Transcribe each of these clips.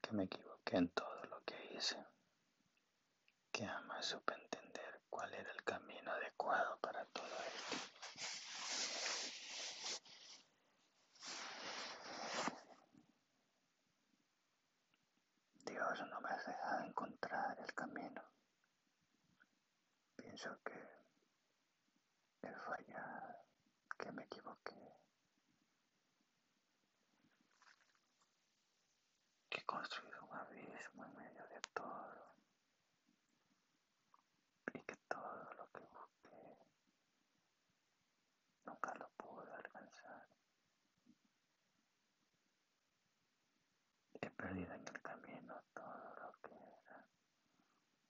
que me equivoqué en todo lo que hice, que jamás supe entender cuál era el camino adecuado para todo esto. Dios no me ha dejado encontrar el camino. Pienso que he fallado, que me equivoqué, que he construido un abismo en medio de todo y que todo lo que busqué nunca lo pude alcanzar. He perdido en el camino todo lo que era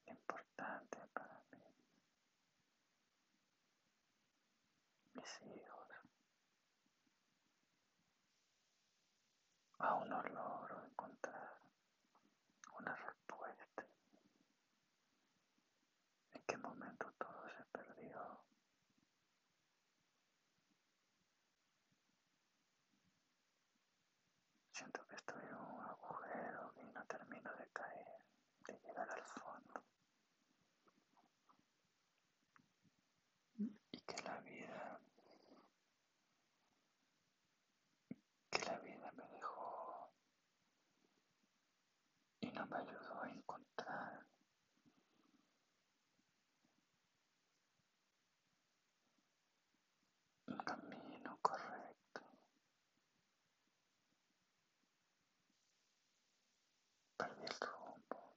importante para mí. Mis hijos. Aún no logro encontrar una respuesta. ¿En qué momento todo se perdió? Siento que estoy en un agujero y no termino de caer, de llegar al fondo. Y que la vida, que la vida me dejó me ayudó a encontrar un camino correcto. Perdí el rumbo.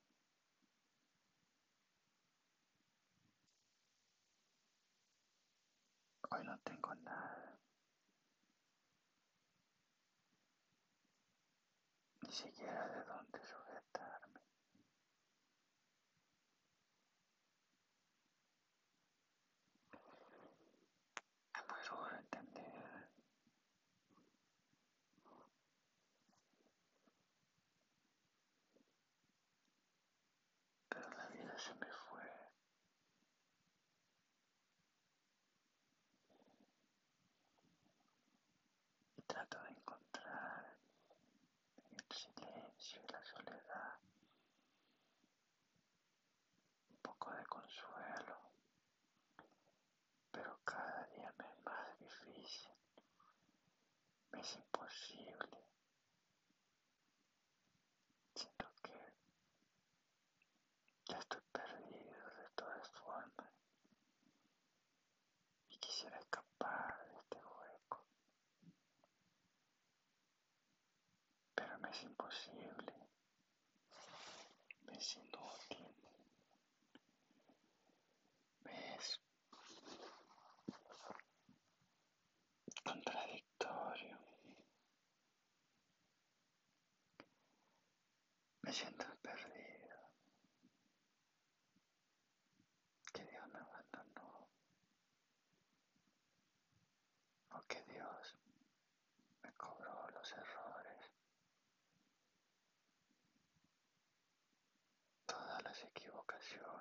Hoy no tengo nada. Ni siquiera de dónde sujetarme. Es muy duro entender pero la vida se me fue. Y trato de encontrar en el silencio y la soledad un poco de consuelo, pero cada día me es más me es imposible. Siento que ya estoy perdido de todas formas. Y quisiera escapar de este hueco, pero me es imposible, me es inútil, me es contradictorio. Me siento perdido. Que Dios me abandonó. O que Dios me cobró los errores. Todas las equivocaciones